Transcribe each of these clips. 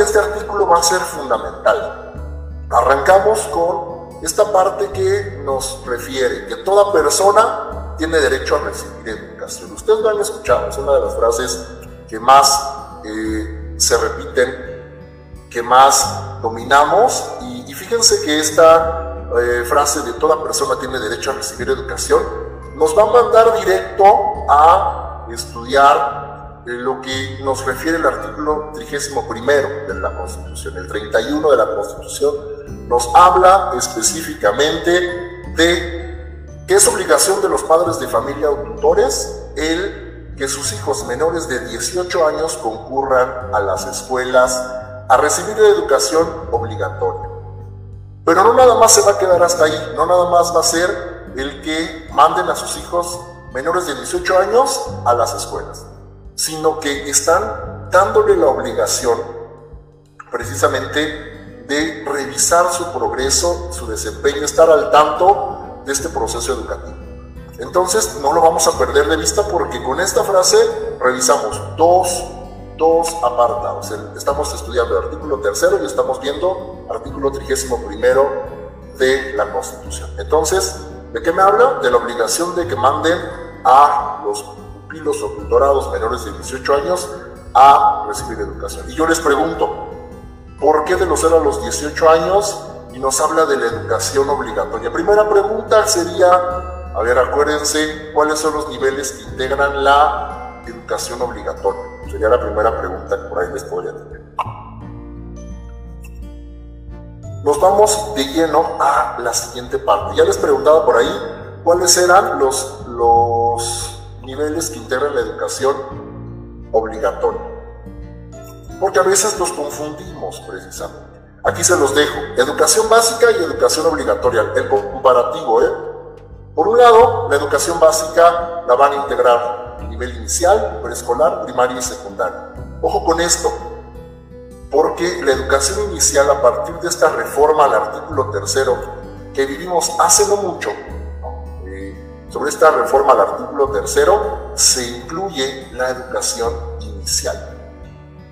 Este artículo va a ser fundamental. Arrancamos con esta parte que nos refiere que toda persona tiene derecho a recibir educación. Ustedes lo han escuchado, es una de las frases que más eh, se repiten, que más dominamos. Y, fíjense que esta eh, frase de toda persona tiene derecho a recibir educación nos va a mandar directo a estudiar lo que nos refiere el artículo 31 de la Constitución. El 31 de la Constitución nos habla específicamente de que es obligación de los padres de familia o tutores el que sus hijos menores de 18 años concurran a las escuelas a recibir educación obligatoria. Pero no nada más se va a quedar hasta ahí, no nada más va a ser el que manden a sus hijos menores de 18 años a las escuelas sino que están dándole la obligación precisamente de revisar su progreso, su desempeño, estar al tanto de este proceso educativo. Entonces no lo vamos a perder de vista porque con esta frase revisamos dos, dos apartados. Estamos estudiando el artículo tercero y estamos viendo artículo trigésimo primero de la Constitución. Entonces, ¿de qué me habla? De la obligación de que manden a los pupilos o tutorados menores de 18 años a recibir educación. Y yo les pregunto, ¿por qué de los 0 a los 18 años y nos habla de la educación obligatoria? Primera pregunta sería, a ver, acuérdense, ¿cuáles son los niveles que integran la educación obligatoria? Sería la primera pregunta que por ahí les podría tener. Nos vamos de lleno a la siguiente parte. Ya les preguntaba por ahí cuáles eran los, los niveles que integran la educación obligatoria. Porque a veces los confundimos precisamente. Aquí se los dejo. Educación básica y educación obligatoria. El comparativo, ¿eh? Por un lado, la educación básica la van a integrar nivel inicial, preescolar, primaria y secundaria. Ojo con esto, porque la educación inicial a partir de esta reforma al artículo tercero que vivimos hace no mucho, sobre esta reforma al artículo tercero se incluye la educación inicial.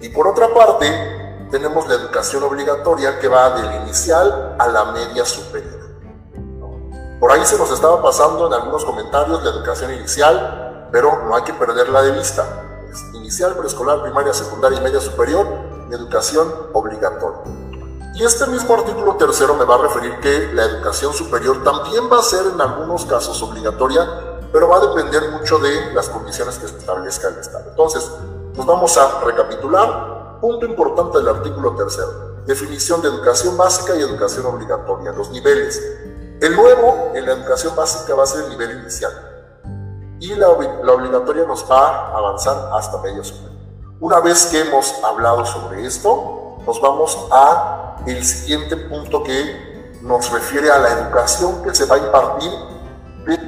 Y por otra parte, tenemos la educación obligatoria que va del inicial a la media superior. Por ahí se nos estaba pasando en algunos comentarios la educación inicial, pero no hay que perderla de vista. Es inicial, preescolar, primaria, secundaria y media superior, educación obligatoria. Y este mismo artículo tercero me va a referir que la educación superior también va a ser en algunos casos obligatoria, pero va a depender mucho de las condiciones que establezca el Estado. Entonces, nos vamos a recapitular. Punto importante del artículo tercero. Definición de educación básica y educación obligatoria, los niveles. El nuevo en la educación básica va a ser el nivel inicial y la, obligatoria nos va a avanzar hasta medio superior. Una vez que hemos hablado sobre esto, nos vamos a el siguiente punto que nos refiere a la educación que se va a impartir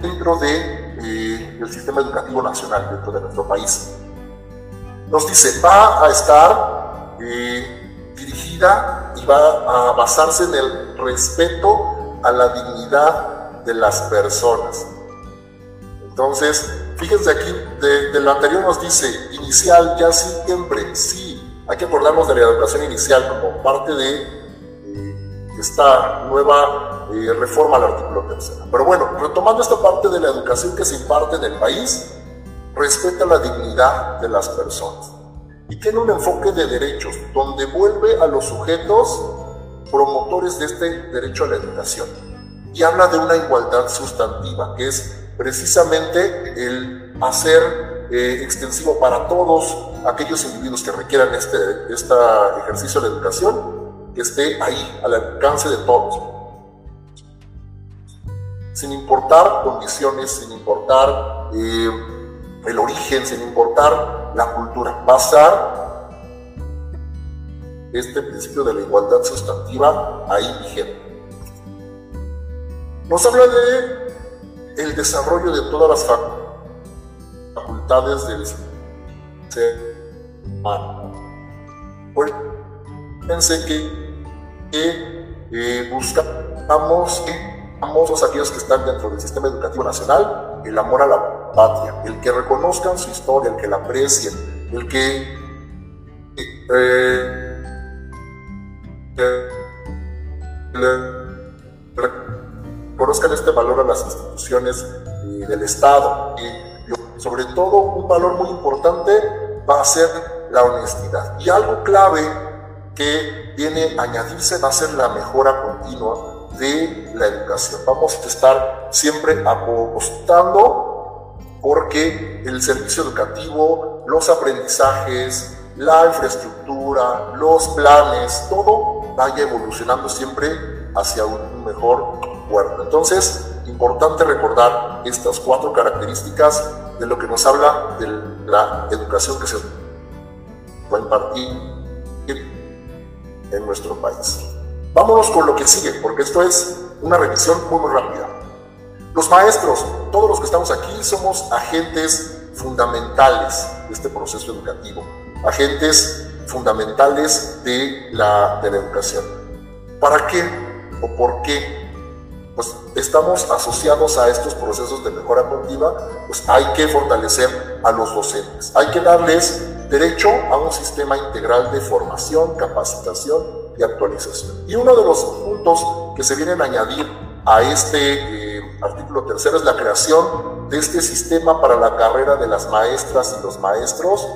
dentro de, eh, del sistema educativo nacional, dentro de nuestro país. Nos dice, va a estar eh, dirigida y va a basarse en el respeto a la dignidad de las personas. Entonces, fíjense aquí, de, lo anterior nos dice, inicial ya siempre, sí, hay que acordarnos de la educación inicial como parte de esta nueva eh, reforma al artículo tercero. Pero bueno, retomando esta parte de la educación que se imparte en el país, respeta la dignidad de las personas y tiene un enfoque de derechos donde vuelve a los sujetos promotores de este derecho a la educación y habla de una igualdad sustantiva, que es precisamente el hacer eh, extensivo para todos aquellos individuos que requieran este, este ejercicio de educación que esté ahí al alcance de todos. Sin importar condiciones, sin importar eh, el origen, sin importar la cultura. Estar este principio de la igualdad sustantiva ahí vigente. Nos habla de el desarrollo de todas las facultades del ser humano. Pensé que que eh, buscamos todos aquellos que están dentro del sistema educativo nacional el amor a la patria, el que reconozcan su historia, el que la aprecien, el que eh, conozcan este valor a las instituciones eh, del Estado. Y sobre todo, un valor muy importante va a ser la honestidad. Y algo clave que viene a añadirse va a ser la mejora continua de la educación. Vamos a estar siempre apostando porque el servicio educativo, los aprendizajes, la infraestructura, los planes, todo vaya evolucionando siempre hacia un mejor puerto. Entonces, importante recordar estas cuatro características de lo que nos habla de la educación que se va a impartir en nuestro país. Vámonos con lo que sigue, porque esto es una revisión muy, rápida. Los maestros, todos los que estamos aquí, somos agentes fundamentales de este proceso educativo, agentes fundamentales de la, de la educación. ¿Para qué o por qué pues estamos asociados a estos procesos de mejora continua, pues hay que fortalecer a los docentes. Hay que darles derecho a un sistema integral de formación, capacitación y actualización. Y uno de los puntos que se vienen a añadir a este eh, artículo tercero es la creación de este sistema para la carrera de las maestras y los maestros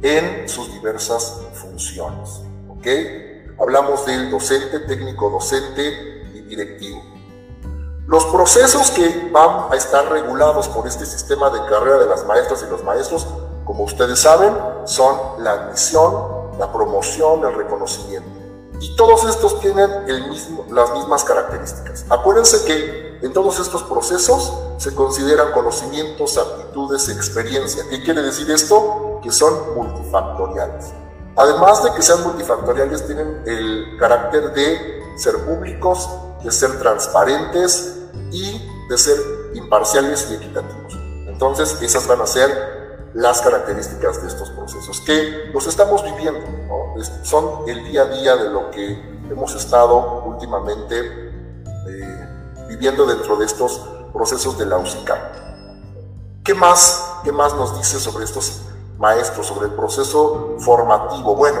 en sus diversas funciones. ¿Ok? Hablamos del docente, técnico docente y directivo. Los procesos que van a estar regulados por este sistema de carrera de las maestras y los maestros, como ustedes saben, son la admisión, la promoción, el reconocimiento. Y todos estos tienen las mismas características. Acuérdense que en todos estos procesos se consideran conocimientos, aptitudes, experiencia. ¿Qué quiere decir esto? Que son multifactoriales. Además de que sean multifactoriales, tienen el carácter de ser públicos, de ser transparentes y de ser imparciales y equitativos. Entonces, esas van a ser las características de estos procesos que los estamos viviendo, son el día a día de lo que hemos estado últimamente eh, viviendo dentro de estos procesos de la UCICA. ¿Qué más, ¿Qué más nos dice sobre estos maestros, sobre el proceso formativo. Bueno,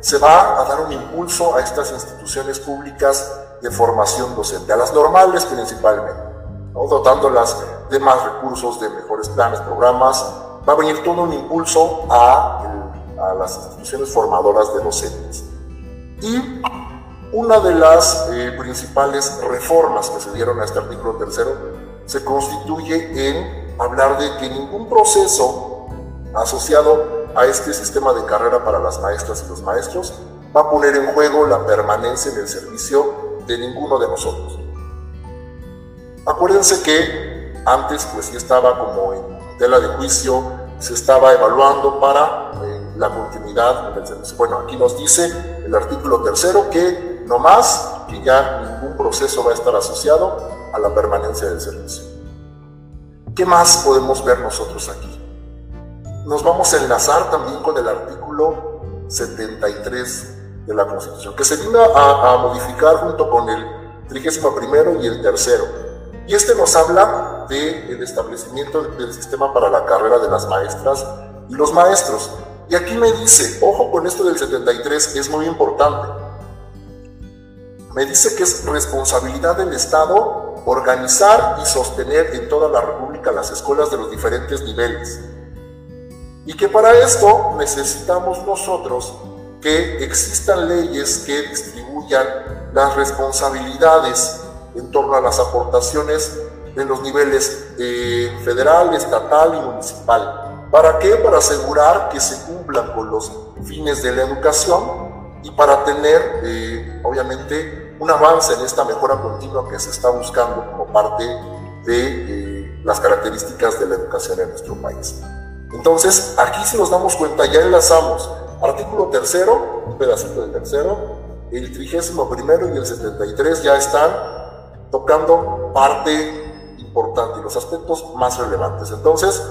se va a dar un impulso a estas instituciones públicas de formación docente, a las normales principalmente, dotándolas de más recursos, de mejores planes, programas. Va a venir todo un impulso a, las instituciones formadoras de docentes. Y una de las eh, principales reformas que se dieron a este artículo tercero se constituye en hablar de que ningún proceso asociado a este sistema de carrera para las maestras y los maestros va a poner en juego la permanencia en el servicio de ninguno de nosotros. Acuérdense que antes pues ya estaba como en tela de juicio, se estaba evaluando para eh, la continuidad del servicio. Bueno, aquí nos dice el artículo tercero que no más, que ya ningún proceso va a estar asociado a la permanencia del servicio. ¿Qué más podemos ver nosotros aquí? Nos vamos a enlazar también con el artículo 73 de la Constitución, que se vino a, modificar junto con el 31 y el tercero. Y este nos habla del establecimiento del sistema para la carrera de las maestras y los maestros. Y aquí me dice, ojo con esto del 73, es muy importante. Me dice que es responsabilidad del Estado organizar y sostener en toda la República las escuelas de los diferentes niveles y que para esto necesitamos nosotros que existan leyes que distribuyan las responsabilidades en torno a las aportaciones en los niveles eh, federal, estatal y municipal. ¿Para qué? Para asegurar que se cumplan con los fines de la educación y para tener, eh, obviamente, un avance en esta mejora continua que se está buscando como parte de eh, las características de la educación en nuestro país. Entonces, aquí si nos damos cuenta, ya enlazamos artículo tercero, un pedacito del tercero, el trigésimo primero y el 73 ya están tocando parte importante y los aspectos más relevantes. Entonces,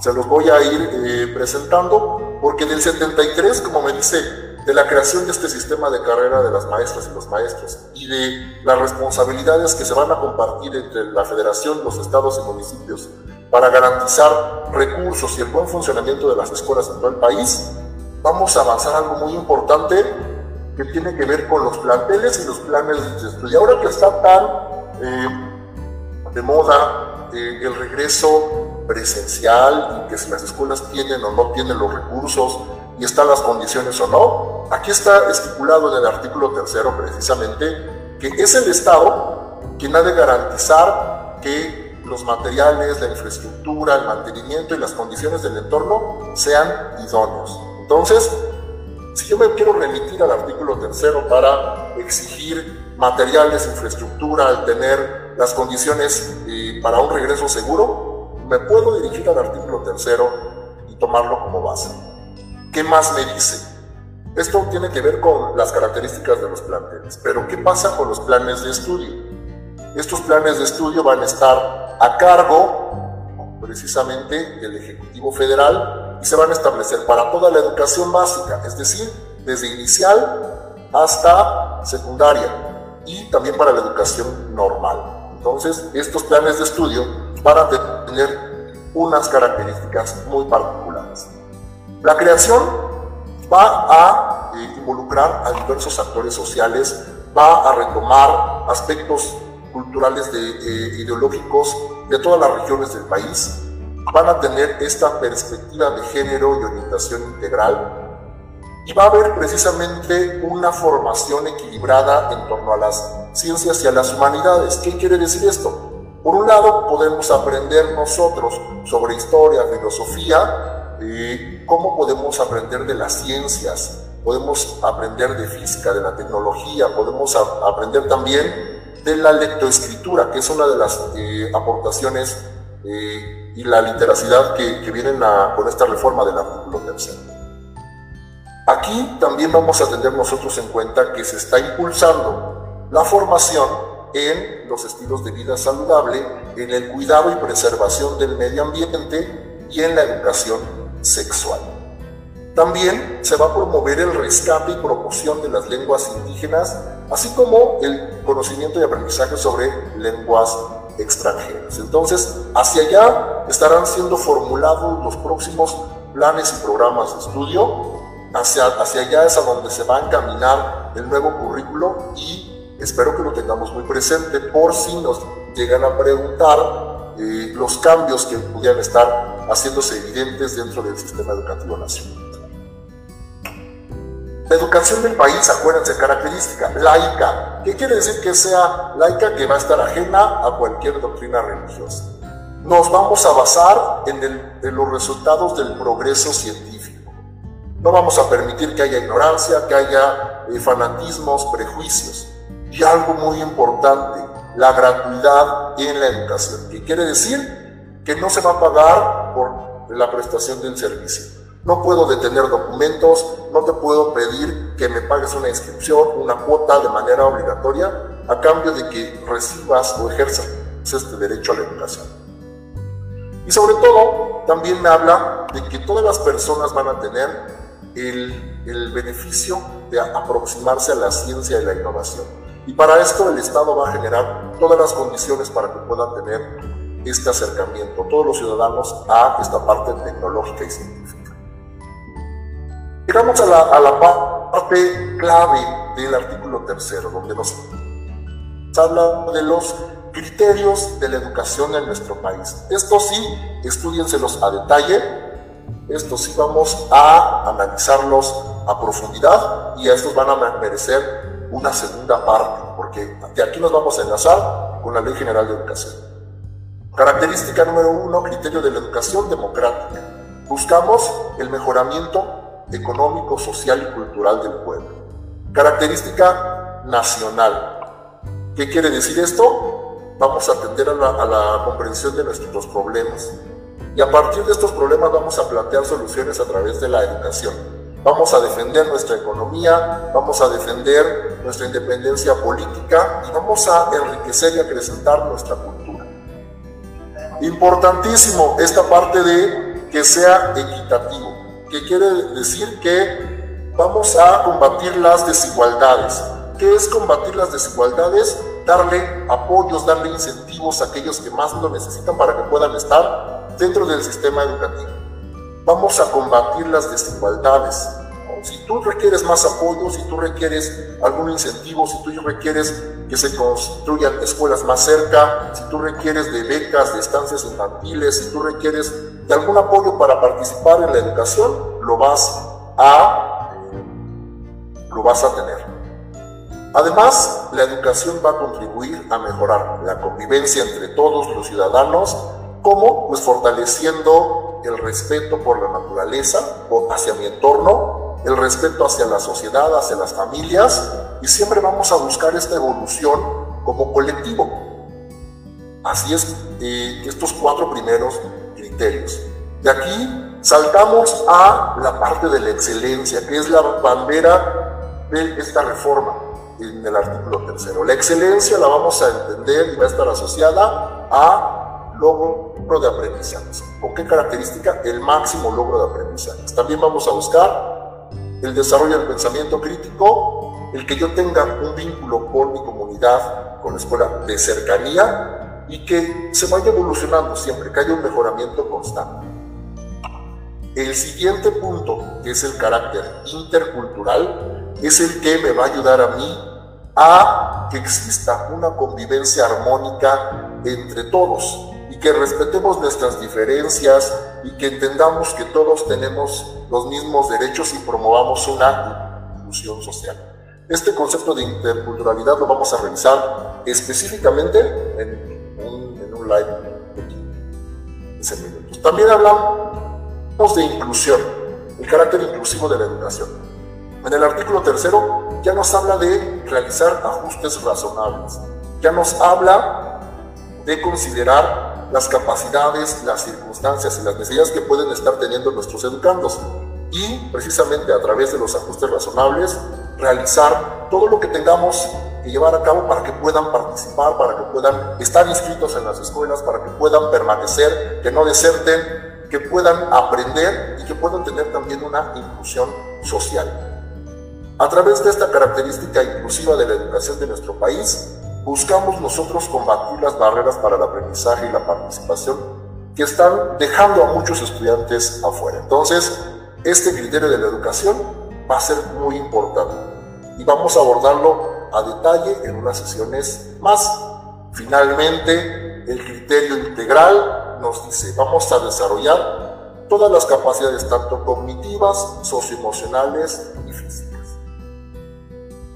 se los voy a ir eh, presentando, porque del 73, como me dice, de la creación de este sistema de carrera de las maestras y los maestros y de las responsabilidades que se van a compartir entre la federación, los estados y municipios para garantizar recursos y el buen funcionamiento de las escuelas en todo el país, vamos a avanzar algo muy importante que tiene que ver con los planteles y los planes de estudio. Ahora que está tan eh, de moda eh, el regreso presencial y que si las escuelas tienen o no tienen los recursos y están las condiciones o no, aquí está estipulado en el artículo tercero precisamente que es el Estado quien ha de garantizar que los materiales, la infraestructura, el mantenimiento y las condiciones del entorno sean idóneos. Entonces, si yo me quiero remitir al artículo tercero para exigir materiales, infraestructura, al tener las condiciones eh, para un regreso seguro, me puedo dirigir al artículo tercero y tomarlo como base. ¿Qué más me dice? Esto tiene que ver con las características de los planteles, pero ¿qué pasa con los planes de estudio? Estos planes de estudio van a estar a cargo precisamente del Ejecutivo Federal y se van a establecer para toda la educación básica, es decir, desde inicial hasta secundaria y también para la educación normal. Entonces, estos planes de estudio van a tener unas características muy particulares. La creación va a eh, involucrar a diversos actores sociales, va a retomar aspectos culturales de, eh, ideológicos de todas las regiones del país, van a tener esta perspectiva de género y orientación integral y va a haber precisamente una formación equilibrada en torno a las ciencias y a las humanidades. ¿Qué quiere decir esto? Por un lado, podemos aprender nosotros sobre historia, filosofía, cómo podemos aprender de las ciencias, podemos aprender de física, de la tecnología, podemos aprender también de la lectoescritura, que es una de las eh, aportaciones eh, y la literacidad que, que vienen con esta reforma del artículo tercero. Aquí también vamos a tener nosotros en cuenta que se está impulsando la formación en los estilos de vida saludable, en el cuidado y preservación del medio ambiente y en la educación sexual. También se va a promover el rescate y promoción de las lenguas indígenas, así como el conocimiento y aprendizaje sobre lenguas extranjeras. Entonces, hacia allá estarán siendo formulados los próximos planes y programas de estudio. Hacia, hacia allá es a donde se va a encaminar el nuevo currículo y espero que lo tengamos muy presente por si nos llegan a preguntar eh, los cambios que pudieran estar haciéndose evidentes dentro del sistema educativo nacional. La educación del país, acuérdense, característica, laica. ¿Qué quiere decir que sea laica? Que va a estar ajena a cualquier doctrina religiosa. Nos vamos a basar en, los resultados del progreso científico. No vamos a permitir que haya ignorancia, que haya eh, fanatismos, prejuicios. Y algo muy importante, la gratuidad en la educación. ¿Qué quiere decir? que no se va a pagar por la prestación del servicio. No puedo detener documentos, no te puedo pedir que me pagues una inscripción, una cuota de manera obligatoria a cambio de que recibas o ejerzas este derecho a la educación. Y sobre todo, también me habla de que todas las personas van a tener el, el beneficio de aproximarse a la ciencia y la innovación. Y para esto el Estado va a generar todas las condiciones para que puedan tener este acercamiento, todos los ciudadanos, a esta parte tecnológica y científica. Llegamos a la, parte clave del artículo tercero, donde nos habla de los criterios de la educación en nuestro país. Estos sí, estudienselos a detalle, estos sí vamos a analizarlos a profundidad y a estos van a merecer una segunda parte, porque de aquí nos vamos a enlazar con la Ley General de Educación. Característica número uno, criterio de la educación democrática. Buscamos el mejoramiento económico, social y cultural del pueblo. Característica nacional. ¿Qué quiere decir esto? Vamos a atender a la, a la comprensión de nuestros problemas. Y a partir de estos problemas vamos a plantear soluciones a través de la educación. Vamos a defender nuestra economía, vamos a defender nuestra independencia política y vamos a enriquecer y acrecentar nuestra cultura. Importantísimo esta parte de que sea equitativo, que quiere decir que vamos a combatir las desigualdades. ¿Qué es combatir las desigualdades? darle apoyos, darle incentivos a aquellos que más lo necesitan para que puedan estar dentro del sistema educativo. Vamos a combatir las desigualdades. Si tú requieres más apoyo, si tú requieres algún incentivo, si tú requieres que se construyan escuelas más cerca, si tú requieres de becas, de estancias infantiles, si tú requieres de algún apoyo para participar en la educación, lo vas a, lo vas a tener. Además, la educación va a contribuir a mejorar la convivencia entre todos los ciudadanos, como pues fortaleciendo el respeto por la naturaleza, o hacia mi entorno, el respeto hacia la sociedad, hacia las familias, y siempre vamos a buscar esta evolución como colectivo. Así es, eh, estos cuatro primeros criterios. De aquí saltamos a la parte de la excelencia, que es la bandera de esta reforma en el artículo tercero. La excelencia la vamos a entender y va a estar asociada a logro de aprendizaje. ¿Con qué característica? El máximo logro de aprendizaje. También vamos a buscar el desarrollo del pensamiento crítico, el que yo tenga un vínculo con mi comunidad, con la escuela de cercanía y que se vaya evolucionando siempre, que haya un mejoramiento constante. El siguiente punto, que es el carácter intercultural, es el que me va a ayudar a mí a que exista una convivencia armónica entre todos y que respetemos nuestras diferencias y que entendamos que todos tenemos los mismos derechos y promovamos una inclusión social. Este concepto de interculturalidad lo vamos a revisar específicamente en live de También hablamos de inclusión, el carácter inclusivo de la educación. En el artículo tercero ya nos habla de realizar ajustes razonables, ya nos habla de considerar las capacidades, las circunstancias y las necesidades que pueden estar teniendo nuestros educandos. Y precisamente a través de los ajustes razonables realizar todo lo que tengamos que llevar a cabo para que puedan participar, para que puedan estar inscritos en las escuelas, para que puedan permanecer, que no deserten, que puedan aprender y que puedan tener también una inclusión social. A través de esta característica inclusiva de la educación de nuestro país, buscamos nosotros combatir las barreras para el aprendizaje y la participación que están dejando a muchos estudiantes afuera. Entonces, este criterio de la educación va a ser muy importante y vamos a abordarlo a detalle en unas sesiones más. Finalmente, el criterio integral nos dice, vamos a desarrollar todas las capacidades, tanto cognitivas, socioemocionales y físicas.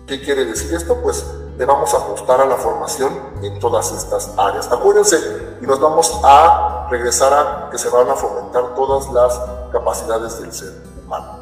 ¿Qué quiere decir esto? Pues le vamos a ajustar a la formación en todas estas áreas. Acuérdense, y nos vamos a regresar a que se van a fomentar todas las capacidades del ser humano.